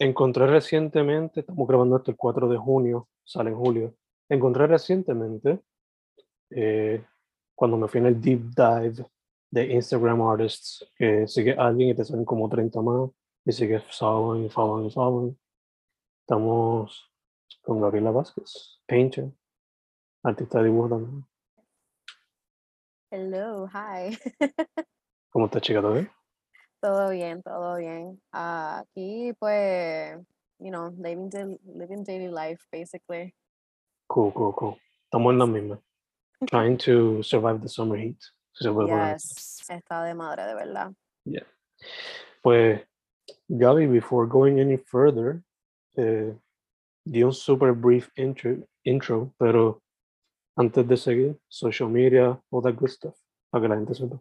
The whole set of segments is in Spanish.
encontré recientemente, estamos grabando hasta el 4 de junio, sale en julio. Encontré recientemente, eh, cuando me fui en el deep dive de Instagram artists, que sigue alguien y te salen como 30 más, y sigue following, following, following. Estamos con Gabriela Vázquez, painter, artista de dibujo también. Hello, hi. ¿Cómo está, chica? ¿Todo bien? Todo bien, todo bien. Ah, aquí, pues, you know, living, daily, living daily life, basically. Cool, cool, cool. Estamos en la misma. Trying to survive the summer heat. si se puede poner así. Yes, está de madre, de verdad. Yeah. Pues, Gaby, before going any further, eh, di un super brief intro, intro, pero antes de seguir, social media, all that good stuff, para que la gente sepa.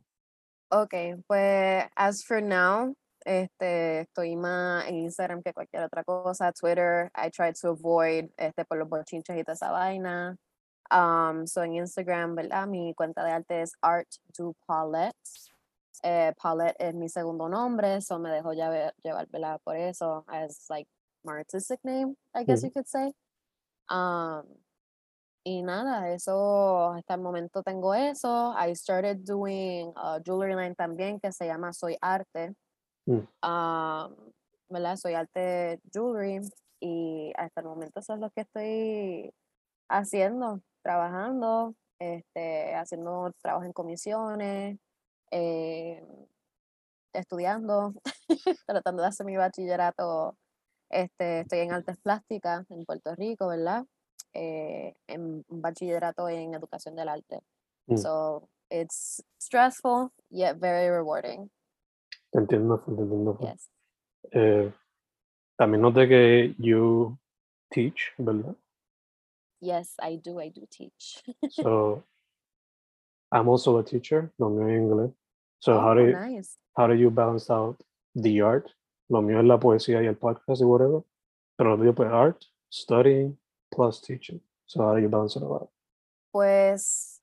Ok, pues, as for now, este, estoy más en Instagram que cualquier otra cosa. Twitter, I try to avoid, este, por los bochinches y toda esa vaina. Um, so en Instagram, ¿verdad? Mi cuenta de arte es Art to Paulette. Eh, Paulette es mi segundo nombre, so me dejo llevar, llevar ¿verdad? por eso, as like my artistic name, I guess you could say. Um, y nada, eso, hasta el momento tengo eso. I started doing a jewelry line también que se llama Soy Arte. Mm. Um, ¿verdad? Soy Arte Jewelry. Y hasta el momento eso es lo que estoy haciendo, trabajando, este, haciendo trabajo en comisiones, eh, estudiando, tratando de hacer mi bachillerato. Este, estoy en artes plásticas en Puerto Rico, ¿verdad? Eh, en bachillerato en educación del arte. Mm. So it's stressful yet very rewarding. Te entiendo, te entiendo. Yes. Eh, también noté que you teach, ¿verdad? Yes, I do. I do teach. So, I'm also a teacher, lo mío es inglés. So, how, Oh, do you, nice. how do you balance out the art? Lo mío es la poesía y el podcast y whatever. Pero lo mío pues art, studying, plus teaching. So, how do you balance it all out? Pues,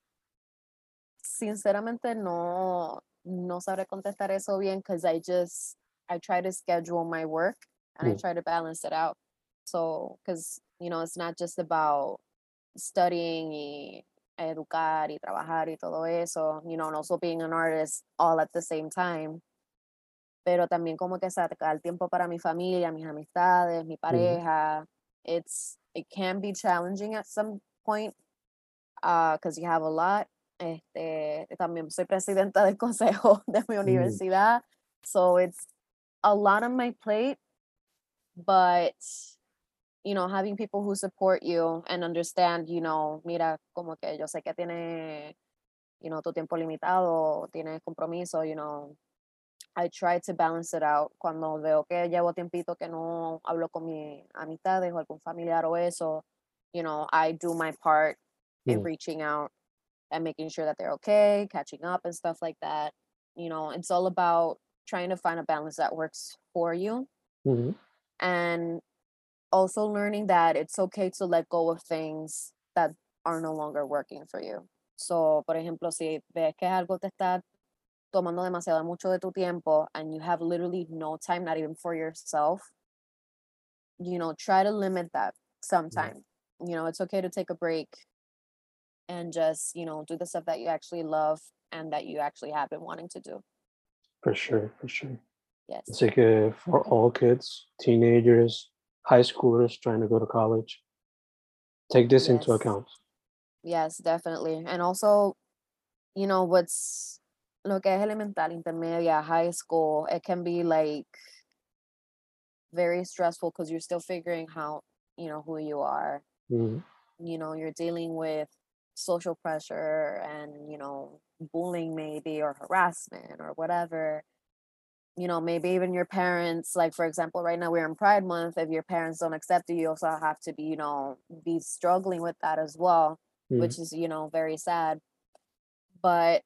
sinceramente no, no sabré contestar eso bien because I just, I try to schedule my work and I Mm. try to balance it out. So, because, you know, it's not just about studying y educar y trabajar y todo eso, you know, and also being an artist all at the same time. Pero también como que sacar tiempo para mi familia, mis amistades, mi pareja. It's, it can be challenging at some point ah, because you have a lot. Este, también soy presidenta del consejo de mi mm. universidad. So it's a lot on my plate, but you know, having people who support you and understand, you know, mira, como que yo sé que tiene, you know, tu tiempo limitado, tienes compromiso, you know, I try to balance it out. Cuando veo que llevo tiempito que no hablo con mis amistades o algún familiar o eso, you know, I do my part in Mm. reaching out and making sure that they're okay, catching up and stuff like that. You know, it's all about trying to find a balance that works for you. Ujú. and also learning that it's okay to let go of things that are no longer working for you. So, por ejemplo, si ves que algo te está tomando demasiado mucho de tu tiempo and you have literally no time, not even for yourself, you know, try to limit that sometime. You know, it's okay to take a break and just, you know, do the stuff that you actually love and that you actually have been wanting to do. For sure, for sure. Yes. Así que uh, for all kids, teenagers, high schoolers trying to go to college, take this into account. Yes, definitely. And also, you know, what's lo que es elemental, intermedia, high school, it can be like very stressful because you're still figuring out, you know, who you are. Mhm. You know, you're dealing with social pressure and, you know, bullying maybe or harassment or whatever. You know, maybe even your parents, like for example, right now we're in Pride Month. If your parents don't accept you, you also have to be, you know, be struggling with that as well Mhm. which is you know very sad but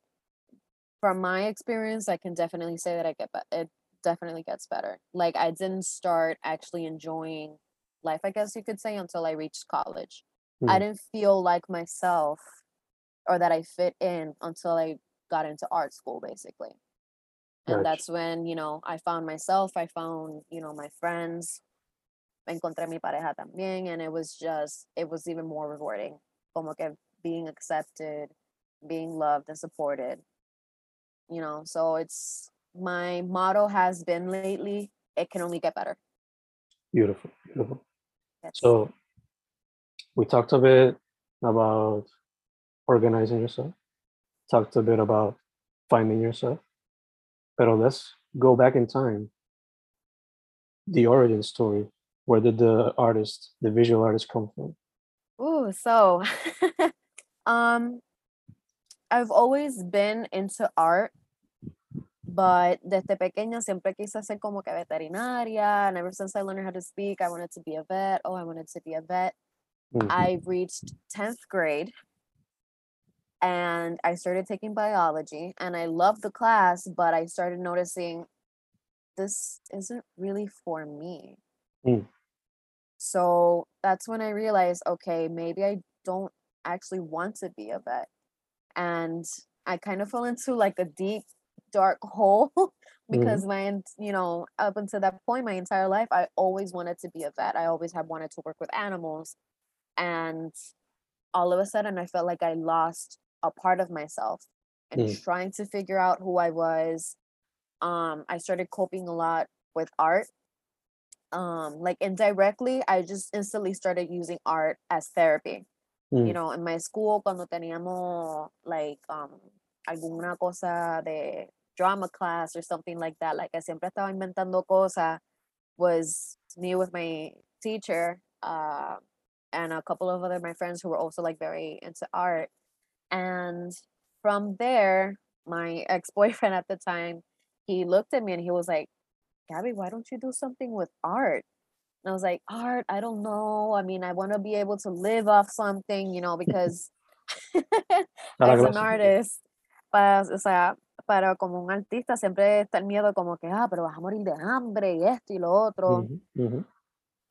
from my experience i can definitely say that i get be- it definitely gets better. Like i didn't start actually enjoying life i guess you could say until i reached college. I Mhm. didn't feel like myself or that i fit in until i got into art school basically. And that's when you know i found myself i found you know my friends. Encontré mi pareja también and it was just it was even more rewarding. Como que being accepted being loved and supported you know so it's my motto has been lately it can only get better Beautiful, beautiful. Yes. So we talked a bit about organizing yourself, talked a bit about finding yourself. But let's go back in time. The origin story. Where did the artist, the visual artist, come from? Ooh, so um I've always been into art, but desde pequeña siempre quise ser como que veterinaria. And ever since I learned how to speak, I wanted to be a vet. Oh, I wanted to be a vet. Mhm. I reached 10th grade and I started taking biology and I loved the class, but I started noticing this isn't really for me. Mm. So that's when I realized okay, maybe I don't actually want to be a vet. And I kind of fell into like a deep, dark hole because my, en- you know, up until that point, my entire life, I always wanted to be a vet. I always have wanted to work with animals. And all of a sudden, I felt like I lost a part of myself and Mm. trying to figure out who I was. Um, I started coping a lot with art. Um, like indirectly, I just instantly started using art as therapy. Mm. You know, in my school, cuando teníamos like um alguna cosa de drama class or something like that, like I siempre estaba inventando cosas, was me with my teacher, uh, and a couple of other my friends who were also like very into art. And from there, my ex-boyfriend at the time, he looked at me and he was like, Gabby, why don't you do something with art? And I was like, art, I don't know. I mean, I want to be able to live off something, you know, because as an artist, para, o sea, para como un artista siempre está el miedo como que, ah, pero vas a morir de hambre y esto y lo otro. Mhm, mhm.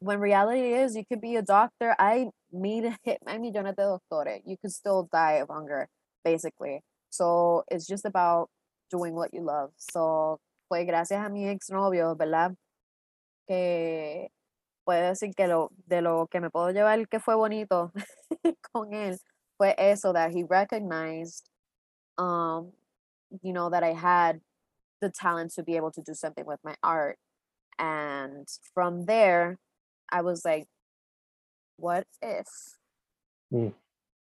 When reality is, you could be a doctor. I made hit hay millones de doctores. You could still die of hunger, basically. So it's just about doing what you love. So fue gracias a mi exnovio, ¿verdad? Que puedo decir que lo, de lo que me puedo llevar que fue bonito con él fue eso that he recognized um you know that I had the talent to be able to do something with my art and from there I was like what if Mm.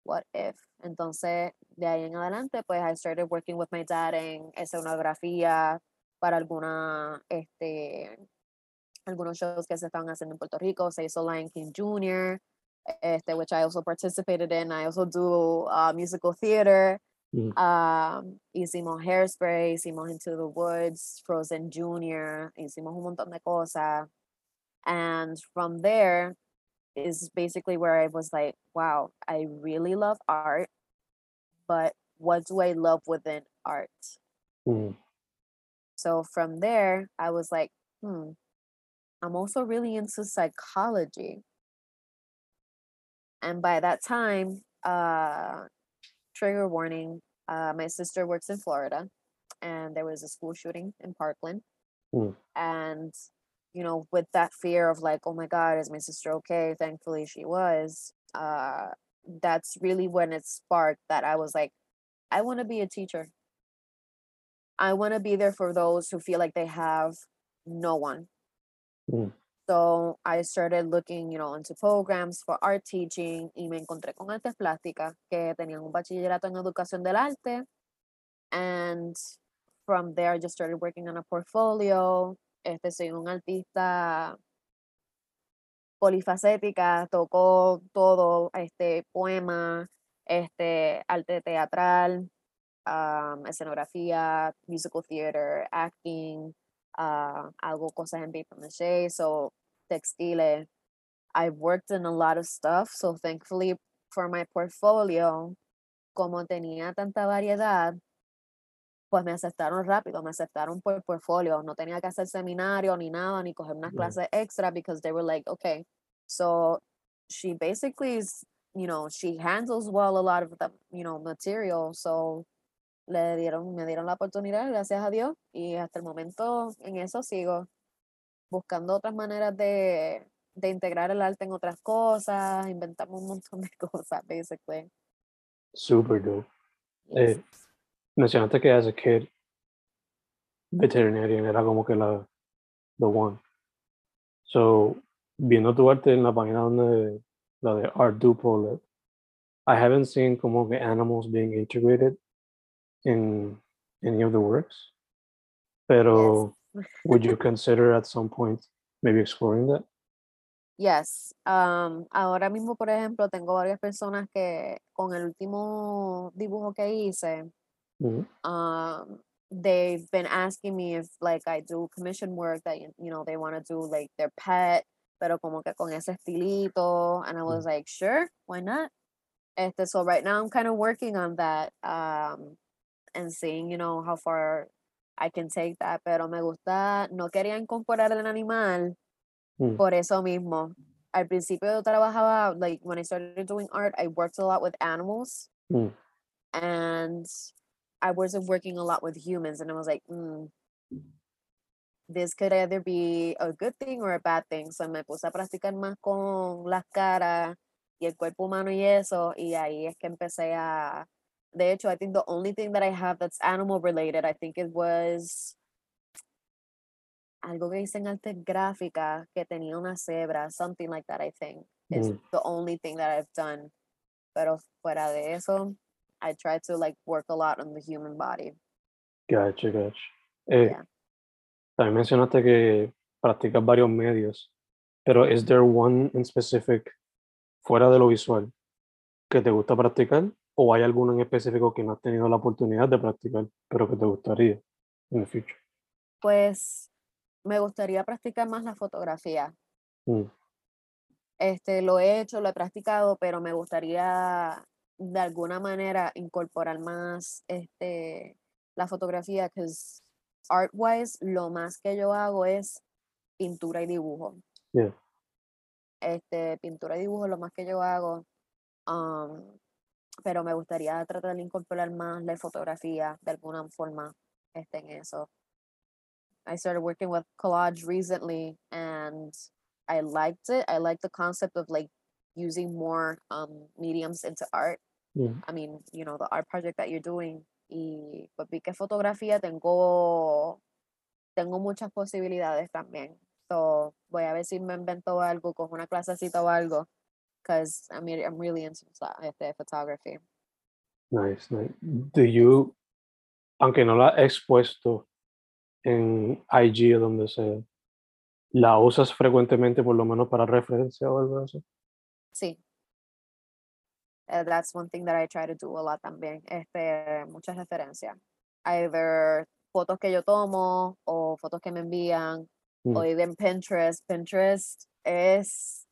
what if entonces de ahí en adelante pues I started working with my dad en escenografía para alguna este algunos shows que se estaban haciendo en Puerto Rico se hizo Lion King Jr. este which I also participated in I also do uh, musical theater Mm. um, hicimos Hairspray hicimos Into the Woods Frozen Jr. hicimos un montón de cosas and from there is basically where I was like wow I really love art but what do I love within art Mm. so from there I was like hmm I'm also really into psychology. And by that time, uh, trigger warning, uh, my sister works in Florida and there was a school shooting in Parkland. Mm. And, you know, with that fear of like, oh my God, is my sister okay? Thankfully, she was. Uh, that's really when it sparked that I was like, I want to be a teacher. I want to be there for those who feel like they have no one. Mm. So I started looking, you know, into programs for art teaching y me encontré con artes plásticas que tenían un bachillerato en educación del arte. And from there I just started working on a portfolio. Este, soy un artista polifacética, toco todo, este, poema, este, arte teatral, um, escenografía, musical theater, acting, uh, hago cosas en paper maché, so textiles. I've worked in a lot of stuff, so thankfully for my portfolio, como tenía tanta variedad, pues me aceptaron rápido, me aceptaron por portfolio, no tenía que hacer seminario ni nada, ni coger unas Yeah. clases extra because they were like, okay, so she basically is, you know, she handles well a lot of the, you know, material, so le dieron, me dieron la oportunidad, gracias a Dios, y hasta el momento en eso sigo buscando otras maneras de, de integrar el arte en otras cosas, inventamos un montón de cosas, basically. Super dope. Yes. Eh, mencionaste que as a kid, veterinarian era como que la the one. So, viendo tu arte en la página donde la de Art Duplo, I haven't seen como que animals being integrated in any of the works. Pero would you consider at some point maybe exploring that? Yes. Um, ahora mismo, por ejemplo, tengo varias personas que con el último dibujo que hice, Mhm. um, they've been asking me if like I do commission work that you know they want to do like their pet, pero como que con ese estilito, and I was like, sure, why not? Este, so right now I'm kind of working on that, um, and seeing you know how far I can take that, pero me gusta, no quería incorporar el animal Mm. por eso mismo. Al principio yo trabajaba, like when I started doing art, I worked a lot with animals Mm. and I wasn't working a lot with humans. And I was like, mm, this could either be a good thing or a bad thing. So me puse a practicar más con las caras y el cuerpo humano y eso. Y ahí es que empecé a. De hecho, I think the only thing that I have that's animal related, I think it was algo que hice en arte gráfica que tenía una cebra, something like that, I think. Is Mm. the only thing that I've done. Pero fuera de eso, I try to like work a lot on the human body. Gotcha, gotcha. Eh, Yeah. También mencionaste que practicas varios medios, pero ¿is there one in specific fuera de lo visual que te gusta practicar o hay alguno en específico que no has tenido la oportunidad de practicar, pero que te gustaría en el future? Pues me gustaría practicar más la fotografía. Mm, Este, lo he hecho, lo he practicado, pero me gustaría de alguna manera incorporar más este, la fotografía, que art wise, lo más que yo hago es pintura y dibujo. Yeah. Este, pintura y dibujo, lo más que yo hago. um, pero me gustaría tratar de incorporar más la fotografía de alguna forma este, en eso. I started working with collage recently and I liked it. I like the concept of like using more um, mediums into art. I mean, you know, the art project that you're doing. Y pues vi que fotografía tengo, tengo muchas posibilidades también. So voy a ver si me invento algo, cojo una clasecita o algo. Because I mean, I'm really into este, photography. Nice, nice. Do you, aunque no la expuesto en IG o donde sea, la usas frecuentemente por lo menos para referencia o algo así? Sí. Uh, that's one thing that I try to do a lot también. Este, muchas referencias. Either fotos que yo tomo o fotos que me envían o Mm. even Pinterest. Pinterest es,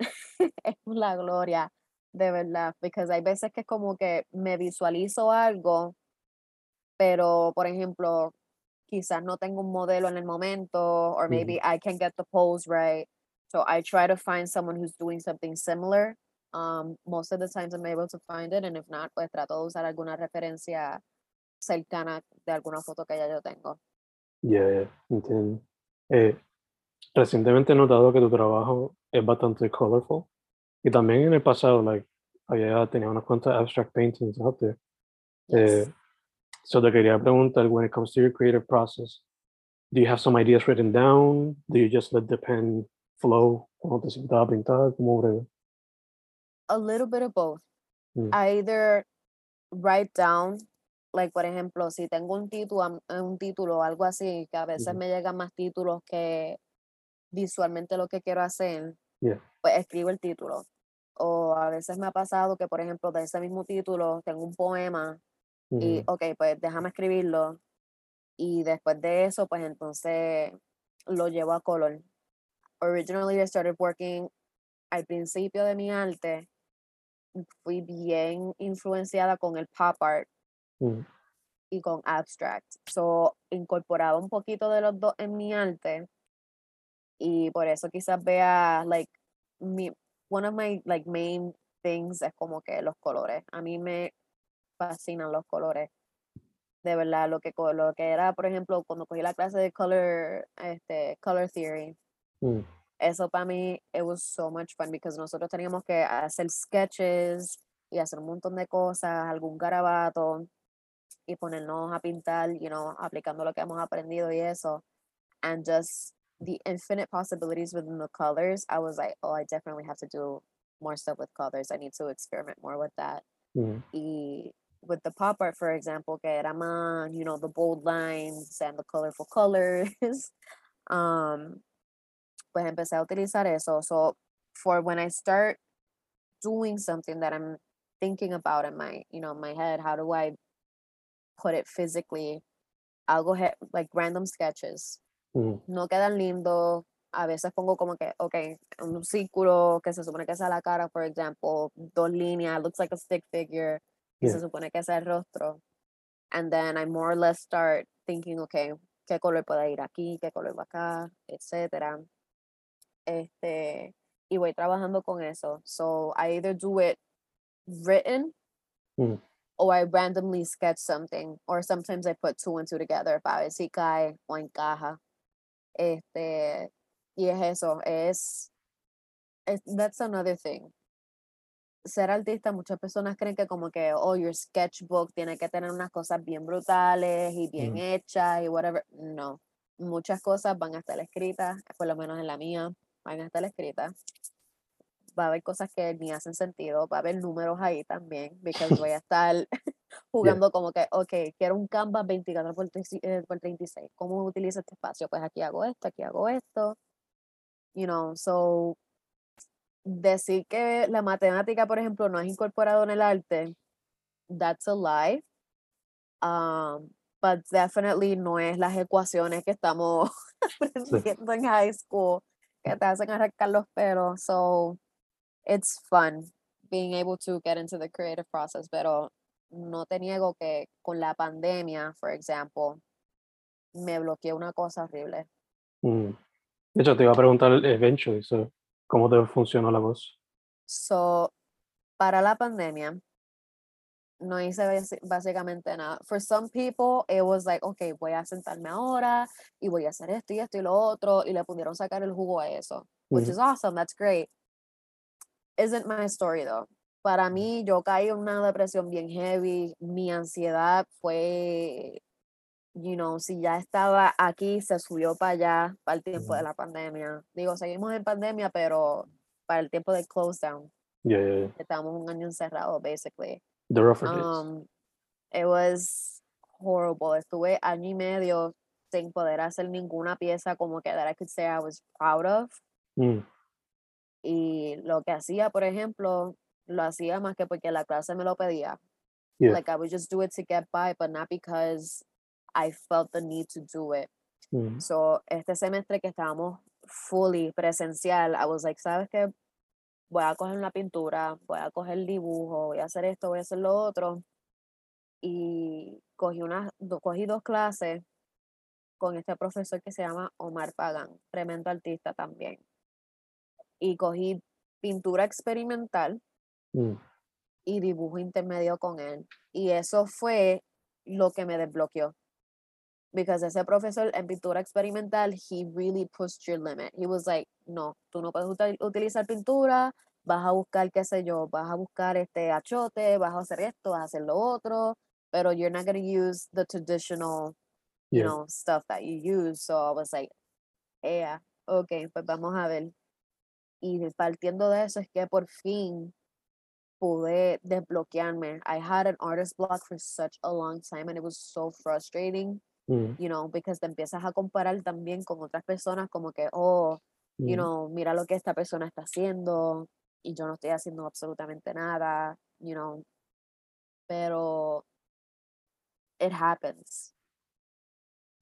es la gloria, de verdad. Because hay veces que es como que me visualizo algo, pero por ejemplo, quizás no tengo un modelo en el momento, or maybe I can get the pose right. So I try to find someone who's doing something similar. Um, most of the times I'm able to find it, and if not, pues trato de usar alguna referencia cercana de alguna foto que ya yo tengo. Ya, ya, entiendo. Eh, recientemente he notado que tu trabajo es bastante colorful. Y también en el pasado, like, había tenido unas cuantas abstract paintings out there. Yes. Eh, so te quería preguntar, when it comes to your creative process, do you have some ideas written down? Do you just let the pen flow cuando te sientas a pintar? ¿Cómo breve? a little bit of both. Mm. I either write down, like por ejemplo, si tengo un título, un título o algo así, que a veces me llegan más títulos que visualmente lo que quiero hacer, Yeah. pues escribo el título. O a veces me ha pasado que, por ejemplo, de ese mismo título tengo un poema y, ok, pues déjame escribirlo. Y después de eso, pues entonces lo llevo a color. Originally I started working al principio de mi arte, fui bien influenciada con el pop art ujú, y con abstract. So, incorporaba un poquito de los dos en mi arte y por eso quizás vea, like, mi, one of my, like, main things es como que los colores. A mí me fascinan los colores. De verdad, lo que, lo que era, por ejemplo, cuando cogí la clase de color, este, color theory, ujú, eso para mí, it was so much fun because nosotros teníamos que hacer sketches y hacer un montón de cosas, algún garabato y ponernos a pintar, you know, aplicando lo que hemos aprendido y eso. And just the infinite possibilities within the colors, I was like, oh, I definitely have to do more stuff with colors. I need to experiment more with that. ujú. Y with the pop art, for example, que era más, you know, the bold lines and the colorful colors. um, pues empecé a utilizar eso. So for when I start doing something that I'm thinking about in my, you know, my head, how do I put it physically? I'll go ahead like random sketches. No quedan lindos. A veces pongo como que, ok, un círculo que se supone que sea la cara, for example, dos líneas, looks like a stick figure, y se Yeah. supone que sea el rostro. And then I more or less start thinking, okay, qué color puede ir aquí, qué color va acá, etcétera. Este, y voy trabajando con eso. So I either do it written Mm. or I randomly sketch something, or sometimes I put two and two together para ver si cae o encaja. Este, y es eso, es, es that's another thing. Ser artista, muchas personas creen que como que, oh, your sketchbook tiene que tener unas cosas bien brutales y bien Mm. hechas y whatever. No, muchas cosas van a estar escritas, por lo menos en la mía, van a estar escritas. Va a haber cosas que ni hacen sentido, va a haber números ahí también, because voy a estar jugando como que, ok, quiero un canvas 24 por, 36, eh, por 36. ¿Cómo utilizo este espacio? Pues aquí hago esto, aquí hago esto. You know, so decir que la matemática, por ejemplo, no es incorporado en el arte, that's a lie. Um, but definitely no es las ecuaciones que estamos aprendiendo en high school que te hacen arrancar los pelos. So it's fun being able to get into the creative process, pero no te niego que con la pandemia, for example, me bloqueé una cosa horrible. Mm. De hecho, te iba a preguntar eventually, so, ¿cómo te funcionó la voz? So, para la pandemia, no hice básicamente nada. For some people, it was like, okay, voy a sentarme ahora y voy a hacer esto y esto y lo otro, y le pudieron sacar el jugo a eso, which Ujú. is awesome, that's great. Isn't my story though. Para mí, yo caí en una depresión bien heavy, mi ansiedad fue, you know, si ya estaba aquí, se subió para allá, para el tiempo de la pandemia. Digo, seguimos en pandemia, pero para el tiempo de close down, Yeah, yeah, yeah. estábamos un año encerrado, basically. The rougher. Um, it was horrible. Estuve año y medio sin poder hacer ninguna pieza como que that I could say I was proud of. Mm. Y lo que hacía, por ejemplo, lo hacía más que porque la clase me lo pedía. Yeah. Like I would just do it to get by, but not because I felt the need to do it. Mm. So, este semestre que estábamos fully presencial, I was like, ¿sabes qué? Voy a coger una pintura, voy a coger el dibujo, voy a hacer esto, voy a hacer lo otro. Y cogí, una, do- cogí dos clases con este profesor que se llama Omar Pagan, tremendo artista también. Y cogí pintura experimental Mm. y dibujo intermedio con él. Y eso fue lo que me desbloqueó. Because ese profesor en pintura experimental, he really pushed your limit. He was like, no, tú no puedes util- utilizar pintura, vas a buscar, qué sé yo, vas a buscar este achote, vas a hacer esto, vas a hacer lo otro, pero you're not going to use the traditional, you know, stuff that you use. So I was like, yeah, ok, pues vamos a ver. Y partiendo de eso es que por fin pude desbloquearme. I had an artist block for such a long time and it was so frustrating, Mm. you know, because te empiezas a comparar también con otras personas como que, oh, you Mm. know, mira lo que esta persona está haciendo y yo no estoy haciendo absolutamente nada, you know. Pero it happens.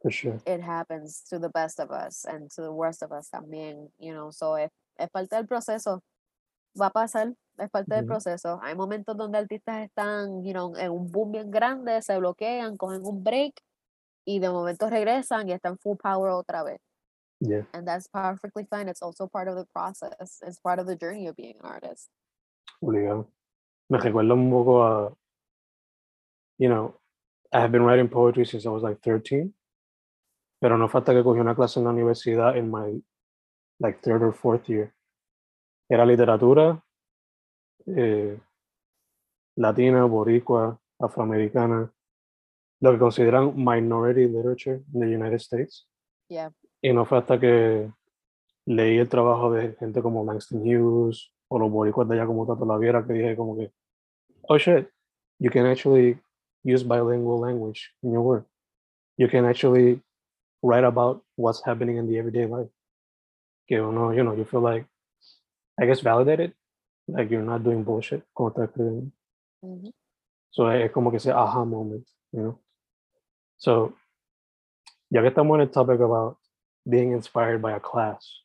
For sure. It happens to the best of us and to the worst of us también, you know. So es, es parte del proceso. Va a pasar, es parte del proceso. Hay momentos donde artistas están, you know, en un boom bien grande, se bloquean, cogen un break y de momento regresan y están full power otra vez. Yeah. And that's perfectly fine. It's also part of the process. It's part of the journey of being an artist. Obligado. Me recuerda un poco a, you know, I have been writing poetry since I was like 13, pero no falta que cogí una clase en la universidad in my like third or fourth year. Era literatura eh, latina, boricua, afroamericana, lo que consideran minority literature in the United States. Yeah. Y no fue hasta que leí el trabajo de gente como Langston Hughes o los boricuas de allá como Tato Laviera que dije como que, oh shit, you can actually use bilingual language in your work. You can actually write about what's happening in the everyday life. Que know, you know, you feel like, I guess validated, like you're not doing bullshit como escribiendo. Ujú. So es como que ese aha moment, you know. So, ya que estamos en el topic about being inspired by a class,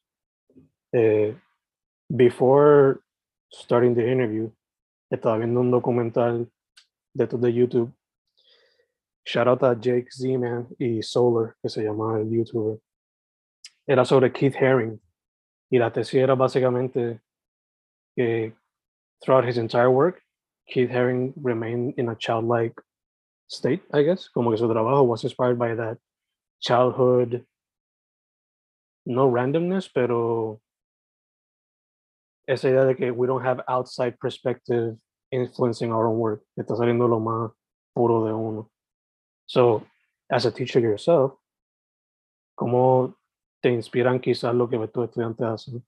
eh, before starting the interview, estaba viendo un documental de de YouTube. Shout out a Jake Z-Man y Solar, que se llama el YouTuber. Era sobre Keith Haring. Y la tesis era básicamente que throughout his entire work, Keith Haring remained in a childlike state, I guess. Como que su trabajo was inspired by that childhood, no randomness, pero esa idea de que we don't have outside perspective influencing our own work. Está saliendo lo más puro de uno. So, as a teacher yourself, ¿cómo te inspiran quizás lo que tus estudiantes hacen?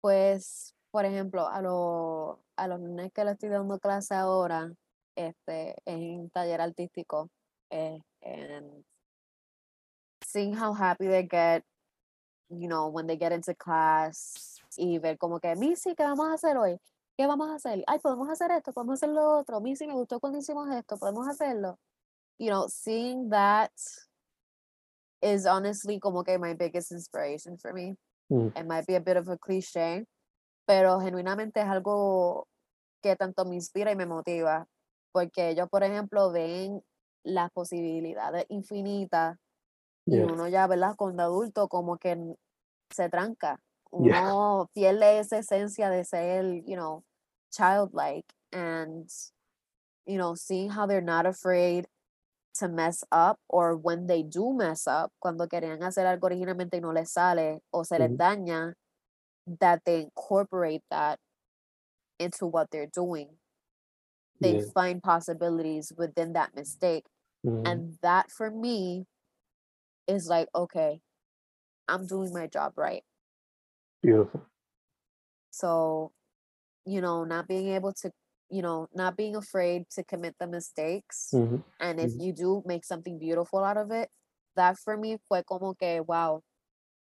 Pues, por ejemplo, a, los a los nenes que le estoy dando clase ahora, este, en taller artístico, eh, and seeing how happy they get, you know, when they get into class, y ver como que, Missy, ¿qué vamos a hacer hoy? ¿Qué vamos a hacer? Ay, podemos hacer esto, podemos hacer lo otro. Missy, me gustó cuando hicimos esto, podemos hacerlo. You know, seeing that is honestly como que my biggest inspiration for me Mm, it might be a bit of a cliche, pero genuinamente es algo que tanto me inspira y me motiva, porque ellos, por ejemplo, ven las posibilidades infinitas y yeah, uno ya, ¿verdad? Cuando adulto como que se tranca, Yeah. uno pierde esa esencia de ser, you know, childlike and, you know, seeing how they're not afraid to mess up or when they do mess up, cuando querían hacer algo originalmente y no les sale o se les Ujú. daña, that they incorporate that into what they're doing. They yeah, find possibilities within that mistake. mhm, And that for me is like, okay, I'm doing my job right. beautiful. So, you know, not being able to, you know, not being afraid to commit the mistakes. Mhm, And if Mhm. you do make something beautiful out of it, that for me fue como que, wow,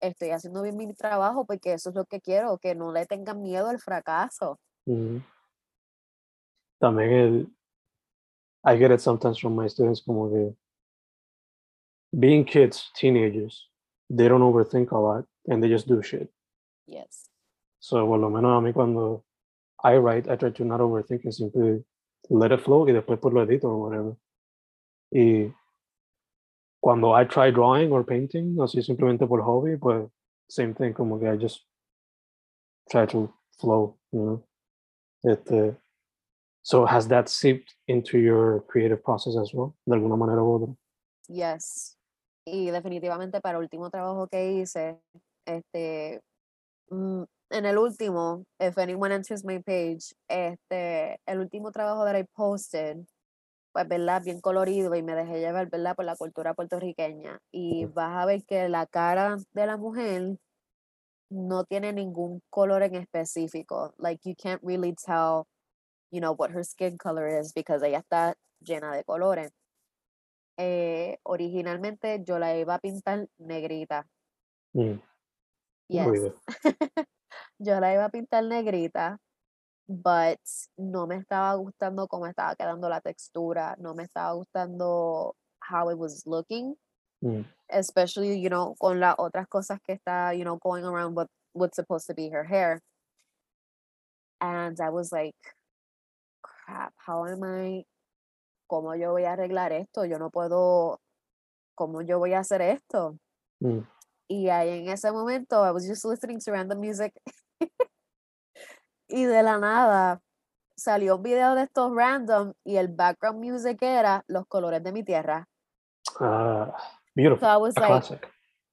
estoy haciendo bien mi trabajo porque eso es lo que quiero, que no le tengan miedo al fracaso. mhm. También el, I get it sometimes from my students como que being kids, teenagers, they don't overthink a lot and they just do shit. Yes. So, por lo menos a mí cuando I write, I try to not overthink and simply let it flow y después pues lo edito or whatever. Y cuando I try drawing or painting, así simplemente por hobby, pues same thing, como que I just try to flow, you know. Este, so has that seeped into your creative process as well, de alguna manera u otra? Yes. Y definitivamente para el último trabajo que hice, este, mm, en el último, if anyone enters my page, este, el último trabajo that I posted, pues, ¿verdad? Bien colorido y me dejé llevar, ¿verdad? Por la cultura puertorriqueña. Y vas a ver que la cara de la mujer no tiene ningún color en específico. Like, you can't really tell, you know, what her skin color is because ella está llena de colores. Eh, originalmente yo la iba a pintar negrita. Mm, Yes. muy bien. yo la iba a pintar negrita, but no me estaba gustando cómo estaba quedando la textura, no me estaba gustando how it was looking, Mm, especially, you know, con las otras cosas que está, you know, going around with what's supposed to be her hair. And I was like, crap, how am I, cómo yo voy a arreglar esto? Yo no puedo, ¿cómo yo voy a hacer esto? mm, Y ahí en ese momento, I was just listening to random music. y de la nada salió un video de estos random y el background music era los colores de mi tierra. ah, So beautiful. I was A like, classic.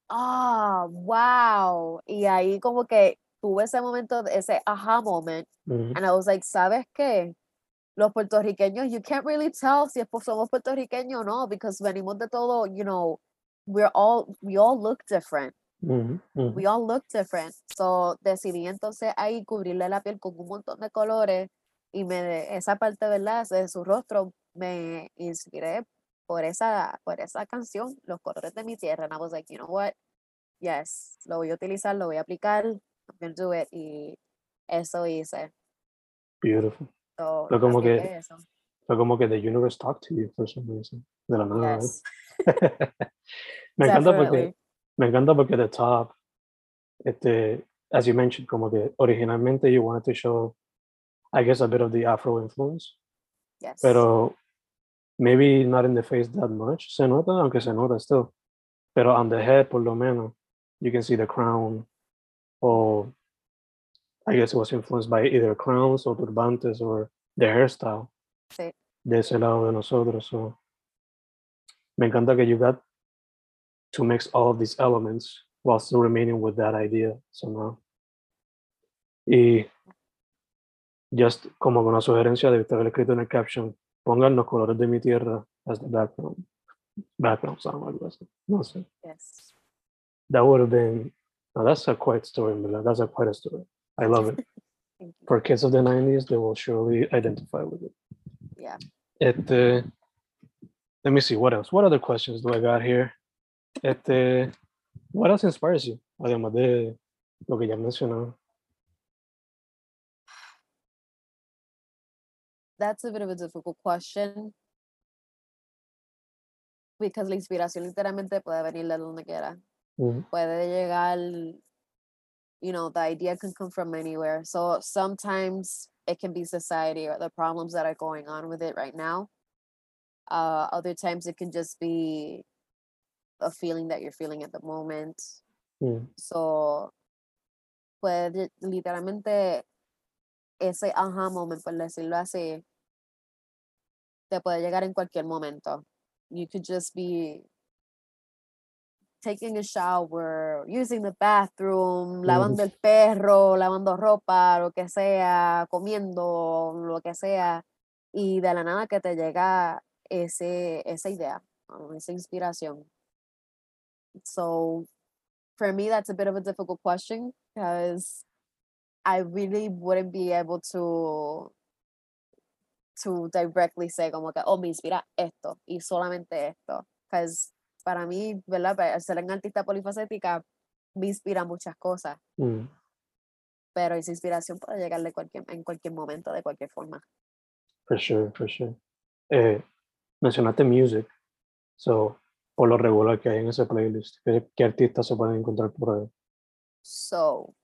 ah, wow. Y ahí como que tuve ese momento, ese aha moment. Mhm. And I was like, ¿sabes qué? Los puertorriqueños, you can't really tell si es somos puertorriqueños o no, because venimos de todo, you know, we're all, we all look different. Mhm, mhm. we all look different. So decidí entonces ahí cubrirle la piel con un montón de colores y me esa parte, ¿verdad? De su rostro me inspiré por esa, por esa canción, Los colores de mi tierra. And I was like, you know what? Yes, lo voy a utilizar, lo voy a aplicar, I'm gonna do it. Y eso hice. Beautiful. So, Fue como que- eso. Fue como que the universe talked to you for some reason. De la nada. Yes, me encanta porque me encanta porque the top, este, as you mentioned, como que originalmente you wanted to show, I guess, a bit of the Afro influence, Yes. pero maybe not in the face that much. Se nota, aunque se nota still. Pero on the head, por lo menos, you can see the crown, or I guess it was influenced by either crowns or turbantes or the hairstyle Sí. de ese lado de nosotros. So, me encanta que you got to mix all of these elements while still remaining with that idea somehow. Y just como una sugerencia de haber escrito en el caption, pongan los colores de mi tierra as the background. Background sound algo así. No sé. Yes. That would have been, no, that's a quite story, ¿verdad? That's a quite a story. I love it. For kids of the 90s, they will surely identify with it. Yeah. Este, let me see, what else? What other questions do I got here? Este, what else inspires you? Además de lo que ya mencionaba. That's a bit of a difficult question. Because la inspiración literalmente puede venir de donde quiera. Mm, Puede llegar, you know, the idea can come from anywhere. So sometimes it can be society or the problems that are going on with it right now. Uh, other times it can just be a feeling that you're feeling at the moment. mm, So, puede literalmente ese aha moment, por decirlo así, te puede llegar en cualquier momento. You could just be taking a shower, using the bathroom, lavando el perro, lavando ropa, lo que sea, comiendo, lo que sea, y de la nada que te llega ese, esa idea, esa inspiración. So, for me, that's a bit of a difficult question because I really wouldn't be able to to directly say como que, oh, me inspira esto y solamente esto. Because para mí, ¿verdad? Para ser una artista polifacética, me inspira muchas cosas, mm. pero esa inspiración puede llegar de cualquier, en cualquier momento, de cualquier forma. For sure, for sure. Eh, mencionaste music. So, por lo regular que hay en ese playlist, ¿qué, qué artistas se pueden encontrar por ahí? So,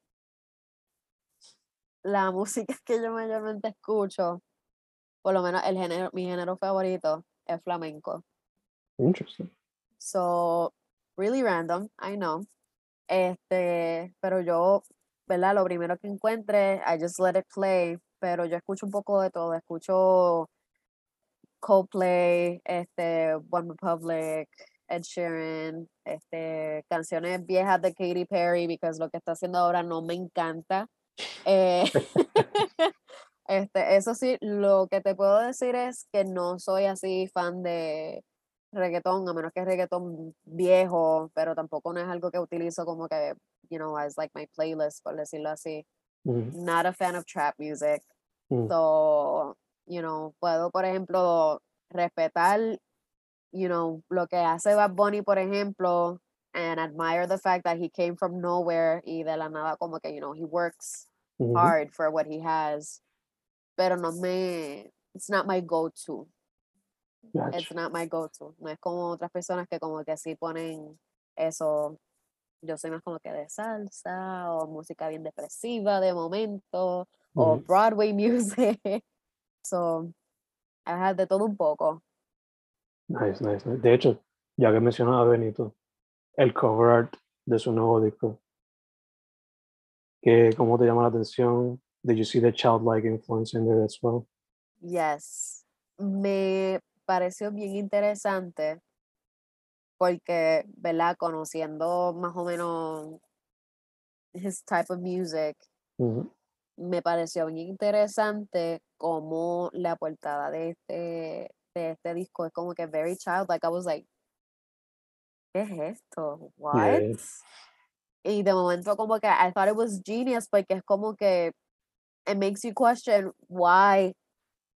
la música que yo mayormente escucho, por lo menos el género, mi género favorito es flamenco. Interesting. So, really random, I know. Este, pero yo, ¿verdad? Lo primero que encuentre, I just let it play. Pero yo escucho un poco de todo. Escucho Coldplay, este, One Republic, Ed Sheeran, este, canciones viejas de Katy Perry, because lo que está haciendo ahora no me encanta. Eh, este, eso sí, lo que te puedo decir es que no soy así fan de reggaetón, a menos que es reggaetón viejo, pero tampoco no es algo que utilizo como que, you know, as like my playlist, por decirlo así. Mm, Not a fan of trap music. Mm. So, you know, puedo, por ejemplo, respetar, you know, lo que hace Bad Bunny, por ejemplo, and admire the fact that he came from nowhere y de la nada como que, you know, he works hard for what he has. Pero no me, it's not my go-to. Gotcha. It's not my go-to. No es como otras personas que como que sí ponen eso. Yo soy más como que de salsa o música bien depresiva de momento o Ujú. Broadway music. So, I had de todo un poco. Nice, nice, nice. De hecho, ya que mencionaba a Benito, el cover art de su nuevo disco, que ¿cómo te llama la atención? Did you see the childlike influence in there as well? Yes. Me pareció bien interesante porque, ¿verdad? Conociendo más o menos his type of music, me pareció bien interesante como la portada de este, de este disco es como que very childlike. I was like, ¿qué es esto? What? Yeah. Y de momento como que I thought it was genius porque es como que it makes you question why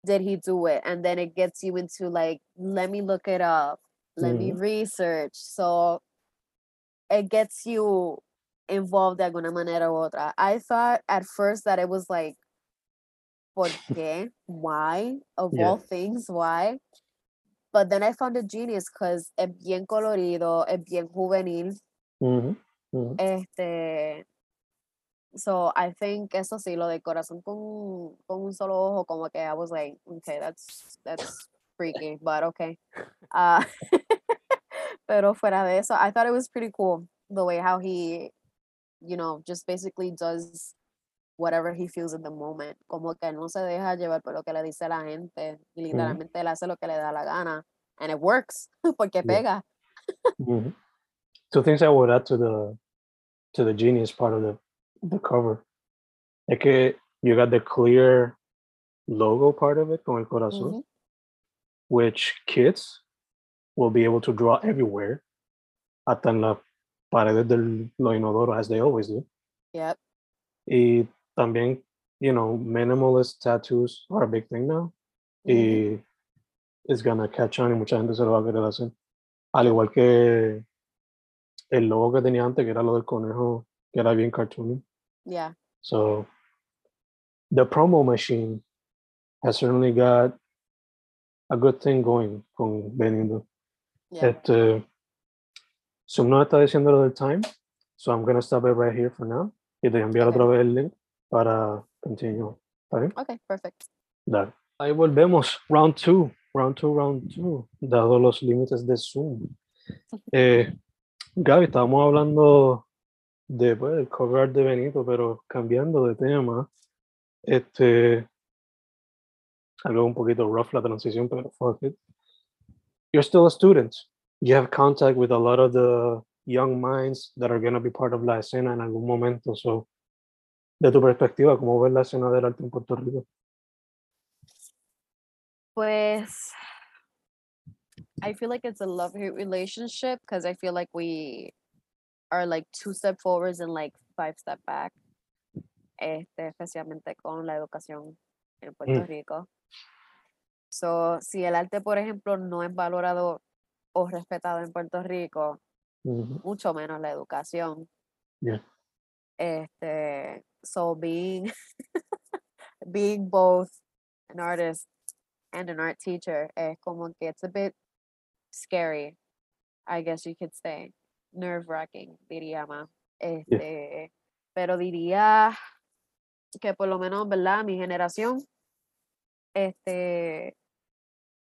did he do it and then it gets you into like let me look it up let me mm-hmm. research so it gets you involved de alguna manera u otra i thought at first that it was like ¿por qué? why of Yeah. all things why but then i found it genius because es bien colorido es bien juvenil Ujú, ujú. Este, so I think eso sí, lo de corazón con, con un solo ojo, como que I was like, okay, that's, that's freaky, but okay. Ah, pero fuera de eso, I thought it was pretty cool the way how he, you know, just basically does whatever he feels in the moment. Como que no se deja llevar por lo que le dice la gente y literalmente él hace lo que le da la gana. And it works, porque pega. Two things I would add to the to the genius part of the the cover. Es que you got the clear logo part of it con el corazón, which kids will be able to draw everywhere, hasta en las paredes del lo inodoro, as they always do. Yep. Y también, you know, minimalist tattoos are a big thing now. y it's gonna catch on y mucha gente se lo va a querer hacer. Al igual que el logo que tenía antes, que era lo del conejo, que era bien cartoony. Yeah. So the promo machine has certainly got a good thing going con Benito. Yeah. Este, Zoom no está diciendo lo del time, so I'm gonna stop it right here for now. Y te voy a enviar Okay. otra vez el link para continue. ¿Está bien? Okay, perfect. Dale. Ahí volvemos. Round two. Round two, round two. Dado los límites de Zoom. Eh, Gaby, estábamos hablando de, pues, del cover art de Benito, pero cambiando de tema. Este. Algo un poquito rough la transición, pero fuck it. You're still a student. You have contact with a lot of the young minds that are going to be part of la escena en algún momento. So, de tu perspectiva, ¿cómo ves la escena del arte en Puerto Rico? Pues I feel like it's a love hate relationship because I feel like we are like two step forwards and like five step back. Este, especialmente con la educación en Puerto Rico. So, si el arte, por ejemplo, no es valorado o respetado en Puerto Rico, mucho menos la educación. Yeah. Este, so being being both an artist and an art teacher, es como que it's a bit scary, I guess you could say. Nerve wracking, diría más. Este, pero diría que por lo menos, ¿verdad? Mi generación, este,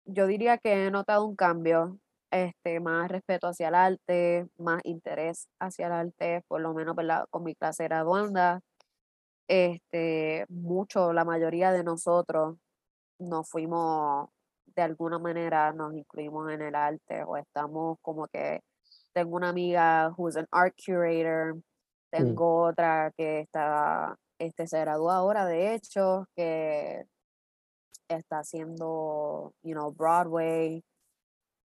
yo diría que he notado un cambio este, más respeto hacia el arte, más interés hacia el arte, por lo menos ¿verdad? con mi clase graduanda. Este, mucho, la mayoría de nosotros nos fuimos de alguna manera, nos incluimos en el arte o estamos como que tengo una amiga who's an art curator, tengo otra que está, este, se graduó ahora, de hecho, que está haciendo, you know, Broadway.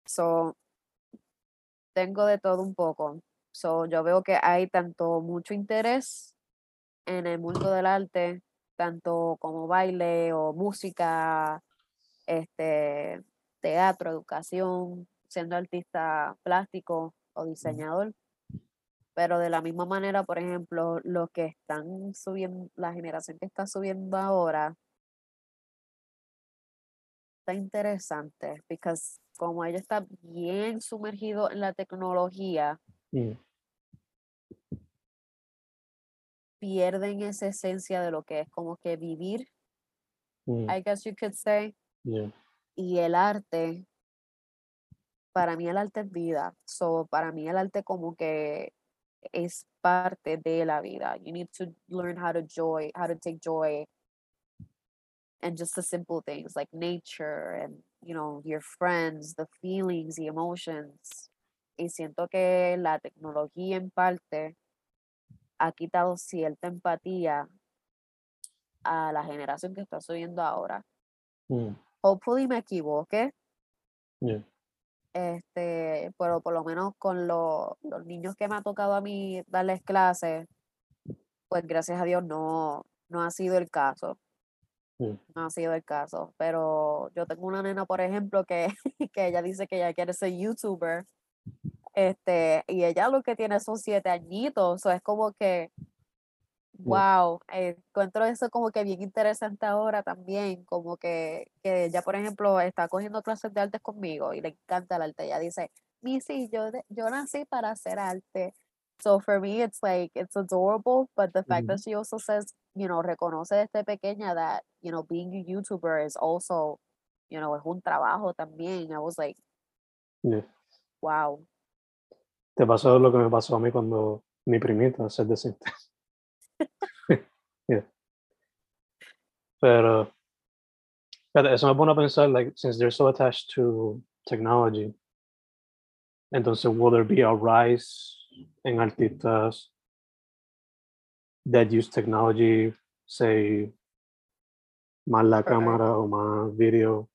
So, tengo de todo un poco. So, yo veo que hay tanto mucho interés en el mundo del arte, tanto como baile o música, este, teatro, educación, siendo artista plástico o diseñador. Pero de la misma manera, por ejemplo, los que están subiendo, la generación que está subiendo ahora, está interesante, porque como ella está bien sumergido en la tecnología, Mm. Pierden esa esencia de lo que es como que vivir, Mm. I guess you could say, Yeah. y el arte, para mí el arte es vida, so para mí el arte como que es parte de la vida. You need to learn how to joy, how to take joy and just the simple things like nature and you know your friends, the feelings, the emotions. Y siento que la tecnología en parte ha quitado cierta empatía a la generación que está subiendo ahora. Mm. Hopefully me equivoque, Yeah. este, pero por lo menos con lo- los niños que me ha tocado a mí darles clases, pues gracias a Dios no, no ha sido el caso. No ha sido el caso. Pero yo tengo una nena, por ejemplo, que, que ella dice que ella quiere ser youtuber. Este, y ella lo que tiene son siete añitos. O es como que, wow, eh, encuentro eso como que bien interesante ahora también. Como que, que ella, por ejemplo, está cogiendo clases de artes conmigo y le encanta el arte. Ella dice, Missy, yo, yo nací para hacer arte. So for me, it's like, it's adorable, but the fact Ujú. that she also says, you know, reconoce desde pequeña that, you know, being a YouTuber is also, you know, es un trabajo también. I was like, Yeah. wow. Te pasó lo que me pasó a mí cuando mi primita se decente. yeah. Pero, pero eso me pone a pensar, like, since they're so attached to technology, entonces, will there be a rise en artistas that use technology, say, más la cámara o más video?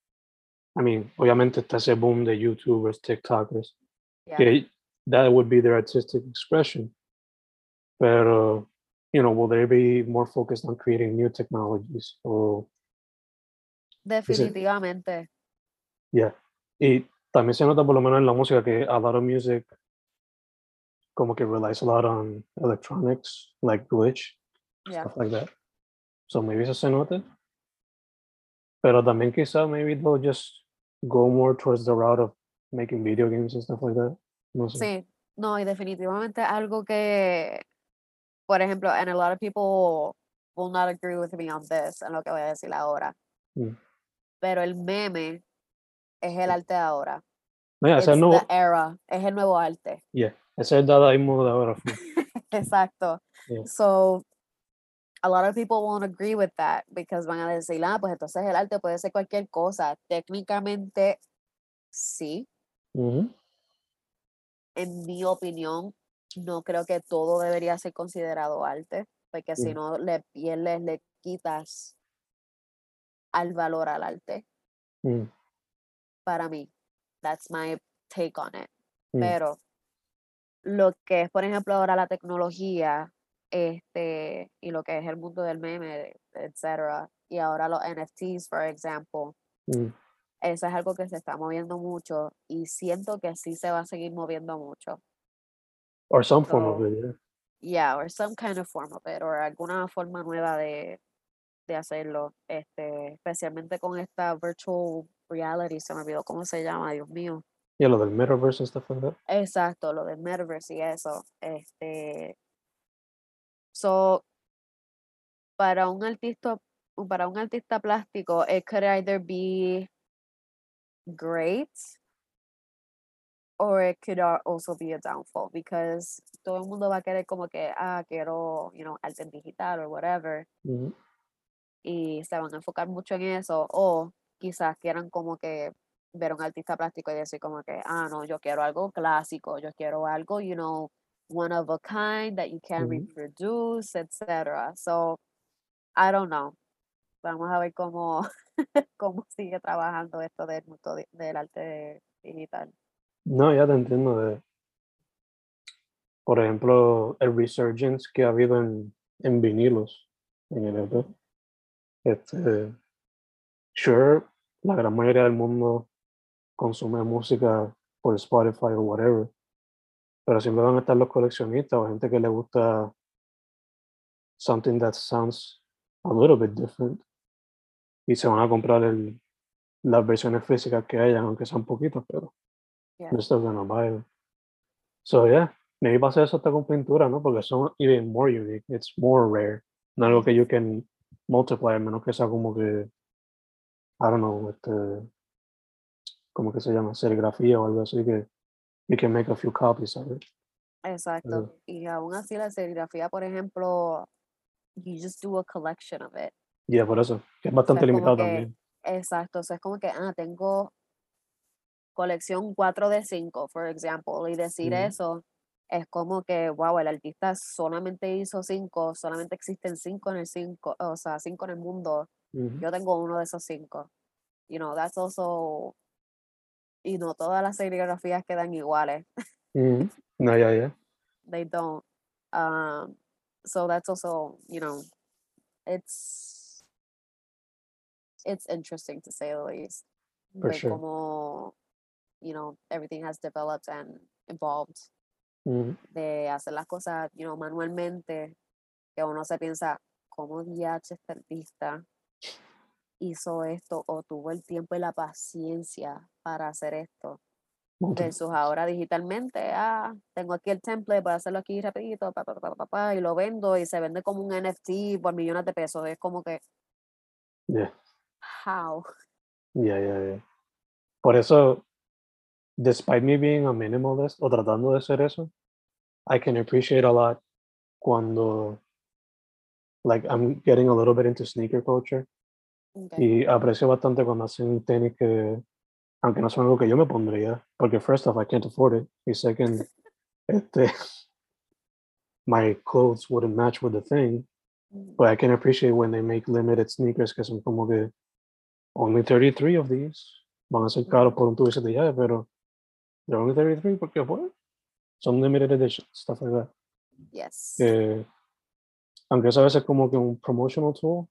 I mean, obviamente está ese boom de YouTubers, TikTokers, Yeah. que that would be their artistic expression. Pero, uh, you know, will they be more focused on creating new technologies? Or, Definitivamente. yeah. Y también se nota por lo menos en la música que a lot of music como que relies a lot on electronics, like glitch, Yeah. stuff like that. So maybe eso se nota. Pero también quizá maybe they'll just go more towards the route of making video games and stuff like that. No sé. Sí, no, y definitivamente algo que, por ejemplo, and a lot of people will not agree with me on this, en lo que voy a decir ahora. Mm. Pero el meme es el arte de ahora. No, yeah, es el nuevo, the era, es el nuevo arte. yeah, ese es el dadaísmo de ahora. Exacto. Yeah. So, a lot of people won't agree with that because van a decir, ah, pues entonces el arte puede ser cualquier cosa. Técnicamente, sí. Ujú. En mi opinión, no creo que todo debería ser considerado arte, porque si no le pierdes, le quitas al valor al arte. Mm, Para mí, that's my take on it. mm, Pero lo que es, por ejemplo, ahora la tecnología, este, y lo que es el mundo del meme, etcétera, y ahora los NFTs, por ejemplo, mm. Eso es algo que se está moviendo mucho y siento que sí se va a seguir moviendo mucho. Or some form of it, yeah. Yeah, or some kind of form of it, or alguna forma nueva de, de hacerlo, este, especialmente con esta virtual reality, se me olvidó cómo se llama, Dios mío. Yeah, lo del metaverse and stuff like that. Exacto, lo del metaverse y eso. Este, so, para un artista, para un artista plástico, it could either be great or it could al- also be a downfall because todo el mundo va a querer como que, ah, quiero, you know, arte digital or whatever, Ujú. y se van a enfocar mucho en eso, o quizás quieran como que ver un artista plástico y decir como que, ah, no, yo quiero algo clásico, yo quiero algo, you know, one of a kind that you can reproduce, etc. So, I don't know. Vamos a ver cómo, cómo sigue trabajando esto del del arte digital. No, ya te entiendo de, por ejemplo, el resurgence que ha habido en, en vinilos en el EP. Este, sure, la gran mayoría del mundo consume música por Spotify o whatever, pero siempre van a estar los coleccionistas o gente que le gusta something that sounds a little bit different y se van a comprar el, las versiones físicas que hayan, aunque sean poquitas, pero Yeah. they're still gonna buy. So yeah, maybe va a ser eso hasta con pintura, ¿no? Porque son even more unique, it's more rare, no algo que you can multiply, a menos que sea como que, I don't know, este, ¿cómo que se llama? Serigrafía o algo así que you can make a few copies of it. Exacto. Y aún así la serigrafía, por ejemplo, you just do a collection of it. Yeah, por eso, que es O sea, bastante limitado que- también. Exacto, o sea, es como que, ah, tengo colección 4 de 5, por ejemplo, y decir eso es como que, wow, el artista solamente hizo 5, solamente existen 5 en el 5, o sea, 5 en el mundo, yo tengo uno de esos 5. You know, that's also, y no todas las serigrafías quedan iguales. No, ya, ya. they don't. Um, so that's also, you know, it's, it's interesting to say the least. For sure. cómo, you know, everything has developed and evolved Ujú. de hacer las cosas, you know, manualmente, que uno se piensa, ¿cómo DH este artista hizo esto o tuvo el tiempo y la paciencia para hacer esto? Versus ahora digitalmente, ah, tengo aquí el template, voy a hacerlo aquí rapidito, pa, pa, pa, pa, pa, y lo vendo y se vende como un NFT por millones de pesos. Es como que, Yeah. How? Yeah, yeah, ya. Por eso, despite me being a minimalist o tratando de ser eso, I can appreciate a lot cuando, like, I'm getting a little bit into sneaker culture Ok, y aprecio bastante cuando hacen tenis que, aunque no son algo que yo me pondría, porque first off, I can't afford it, y second, este, my clothes wouldn't match with the thing, mm, but I can appreciate when they make limited sneakers que son como que only 33 of these. Van a ser caros por un tubo de llave, pero they're only 33 porque pues son limited edition, stuff like that. Yes. Que, aunque eso a veces como que un promotional tool,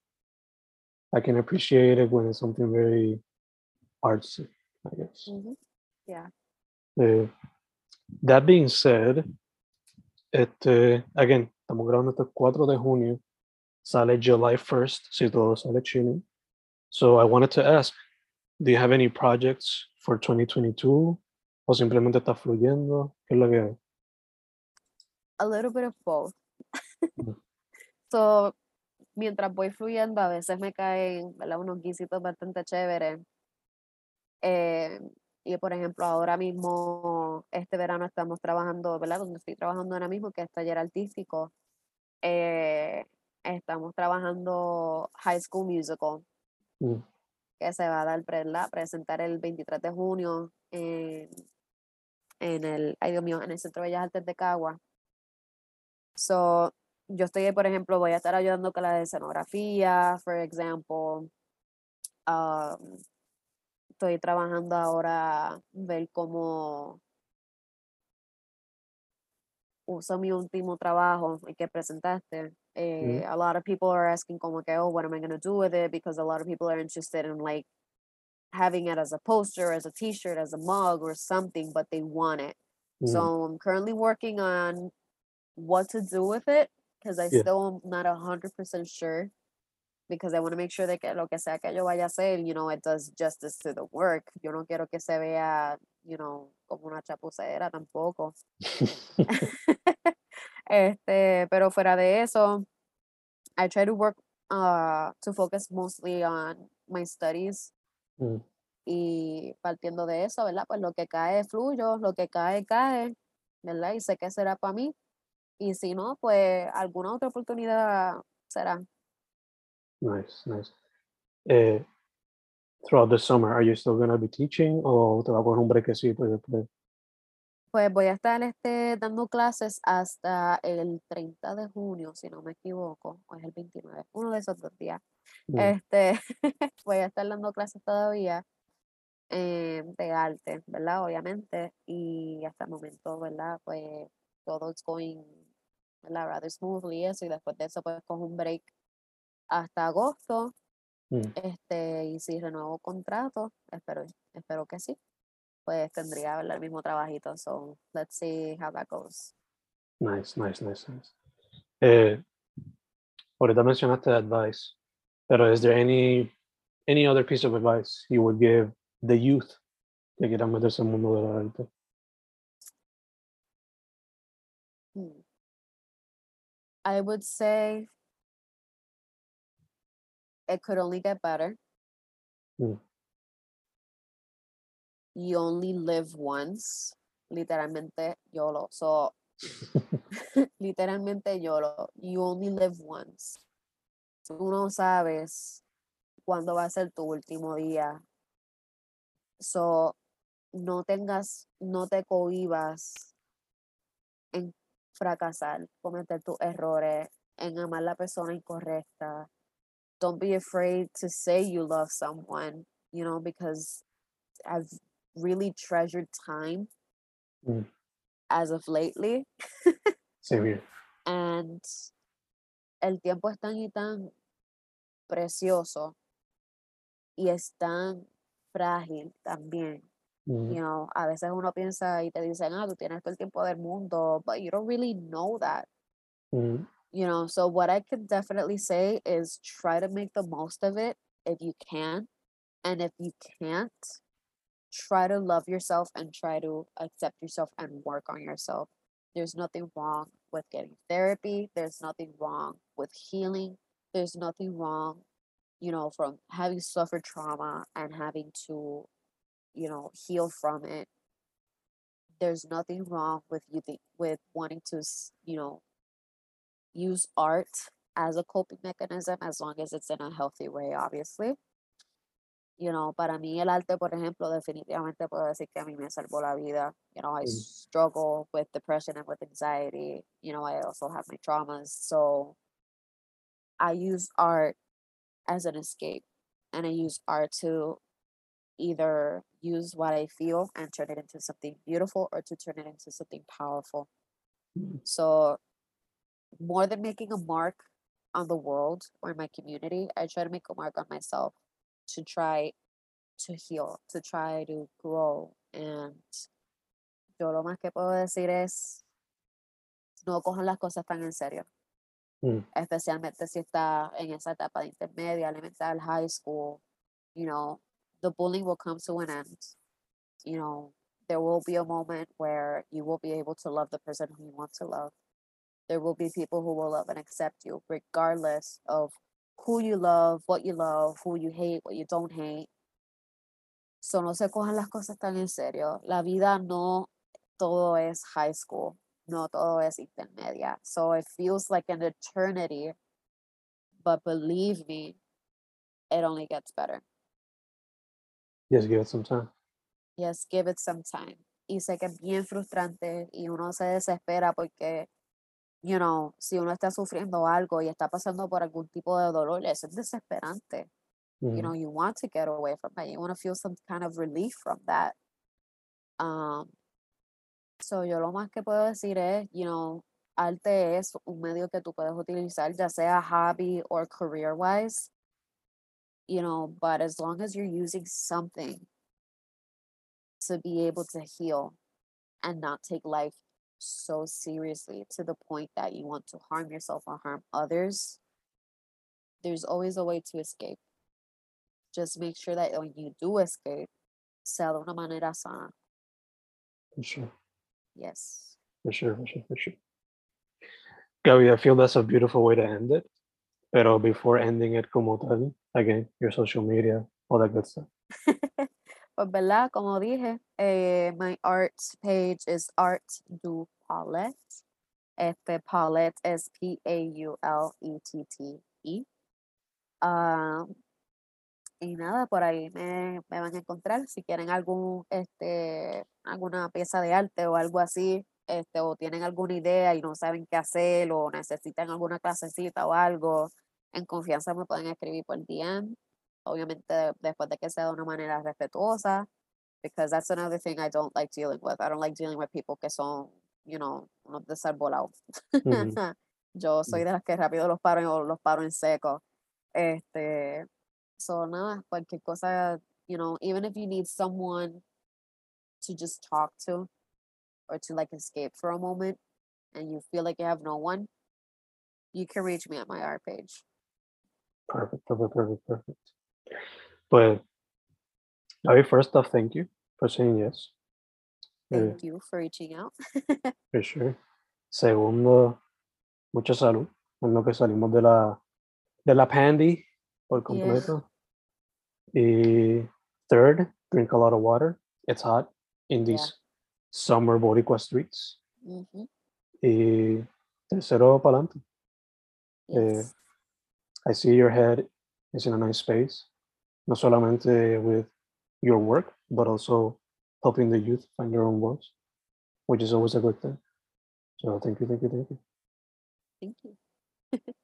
I can appreciate it when it's something very artsy, I guess. Ujú, Yeah. Eh, that being said, este, again, estamos grabando este 4 de junio, sale July 1st, si todo sale chile. So I wanted to ask, do you have any projects for 2022? ¿O simplemente está fluyendo? ¿Qué es lo que hay? a little bit of both. Mm. so, mientras voy fluyendo, a veces me caen ¿verdad? unos guisitos bastante chéveres. Eh, y por ejemplo, ahora mismo, este verano estamos trabajando, ¿verdad? Donde estoy trabajando ahora mismo, que es taller artístico. eh, estamos trabajando High School Musical, Que se va a dar, presentar el 23 de junio en, el, ay Dios mío, en el Centro de Bellas Artes de Cagua. So, yo estoy, por ejemplo, voy a estar ayudando con la escenografía, for example. Um, estoy trabajando ahora ver cómo uso mi último trabajo el que presentaste. Eh, A lot of people are asking como que, oh, what am I going to do with it? Because a lot of people are interested in like having it as a poster, as a t-shirt, as a mug or something, but they want it. mm, So I'm currently working on what to do with it because I Yeah. still am not a hundred percent sure because I want to make sure that lo que sea que yo vaya a hacer, you know, it does justice to the work. Yo no quiero que se vea, you know, como una chapucera tampoco. este, pero fuera de eso, I try to work uh to focus mostly on my studies mm, Y partiendo de eso, ¿verdad? Pues lo que cae fluyo, lo que cae, cae, ¿verdad? Y sé que será para mí. Y si no, pues alguna otra oportunidad será. Nice, nice. Eh, throughout the summer, are you still going to be teaching o te va a poner un brequecito y después? Pues voy a estar este, dando clases hasta el 30 de junio, si no me equivoco, o es el 29, uno de esos dos días. Mm, Este, voy a estar dando clases todavía eh, de arte, ¿verdad? Obviamente, y hasta el momento, ¿verdad? Pues todo es going, ¿verdad? Rather smoothly eso, y después de eso, pues cojo un break hasta agosto, mm, este, y si renuevo contrato, espero, espero que sí, pues tendría, ¿verdad? El mismo trabajito, so let's see how that goes. Nice, nice, nice, nice. Eh, ahorita mencionaste advice, pero is there any any other piece of advice you would give the youth que quieran meterse el mundo de la arte? Hmm. I would say it could only get better. Mm. You only live once, literalmente YOLO. So, literalmente YOLO. You only live once. Tú no sabes cuándo va a ser tu último día. So, no tengas, no te cohibas en fracasar, cometer tus errores, en amar la persona incorrecta. Don't be afraid to say you love someone, you know, because I've really treasured time Mm. as of lately. Same here. And el tiempo es tan y tan precioso y es tan frágil también. Mm, You know, a veces uno piensa y te dicen, ah, tú tienes todo el tiempo del mundo, but you don't really know that. mm, You know, so what I can definitely say is try to make the most of it if you can. And if you can't, try to love yourself and try to accept yourself and work on yourself. There's nothing wrong with getting therapy. There's nothing wrong with healing. There's nothing wrong, you know, from having suffered trauma and having to, you know, heal from it. There's nothing wrong with you with wanting to, you know, use art as a coping mechanism as long as it's in a healthy way, obviously. You know, para mí el arte, por ejemplo, definitivamente puedo decir que a mí me salvó la vida. You know, I struggle with depression and with anxiety. You know, I also have my traumas. So I use art as an escape and I use art to either use what I feel and turn it into something beautiful or to turn it into something powerful. Mm. So more than making a mark on the world or my community, I try to make a mark on myself to try to heal, to try to grow. And yo lo más que puedo decir es, no cojan las cosas tan en serio, mm, especialmente si está en esa etapa de intermedia, elemental, high school. You know, the bullying will come to an end. You know, there will be a moment where you will be able to love the person who you want to love. There will be people who will love and accept you, regardless of who you love, what you love, who you hate, what you don't hate. So no se cojan las cosas tan en serio. La vida no todo es high school, no todo es intermedia. So it feels like an eternity, but believe me, it only gets better. Just give it some time. Yes, give it some time. Y sé que es bien frustrante y uno se desespera porque, you know, si uno está sufriendo algo y está pasando por algún tipo de dolor, eso es desesperante. you Mm, know you want to get away from that you want to feel some kind of relief from that. Um so yo lo más que puedo decir es you know arte es un medio que tú puedes utilizar ya sea hobby or career wise. You know but as long as you're using something to be able to heal and not take life so seriously to the point that you want to harm yourself or harm others there's always a way to escape just make sure that when you do escape, sea de una manera sana. for sure. Yes. For sure, for sure, for sure. Gaby, I feel that's a beautiful way to end it. Pero before ending it como tal, again, your social media, all that good stuff. pues verdad, como dije, eh, my art page is Art du Paulette. Este Paulette es P-A-U-L-E-T-T-E. Ah, y nada, por ahí me, me van a encontrar. Si quieren algún, este, alguna pieza de arte o algo así, este, o tienen alguna idea y no saben qué hacer, o necesitan alguna clasecita o algo, en confianza me pueden escribir por DM. Obviamente, después de que sea de una manera respetuosa, because that's another thing I don't like dealing with. I don't like dealing with people que son, you know, unos desarbolados. Ujú. Yo soy mm. de las que rápido los paro o los paro en seco. Este, so nada, cualquier cosa, you know, even if you need someone to just talk to or to like escape for a moment and you feel like you have no one, you can reach me at my art page. Perfect, perfect, perfect, perfect. Pues, Gaby, first off, thank you for saying yes. Eh, Thank you for reaching out. for sure. Segundo, mucha salud. En lo que salimos de la, de la pandy por Yeah. completo. Y third, drink a lot of water. It's hot in Yeah. these summer Boricua streets. Mhm, Y tercero, para adelante. Yes. I see your head is in a nice space, not solamente with your work, but also helping the youth find their own voice, which is always a good thing. So thank you, thank you, thank you. Thank you.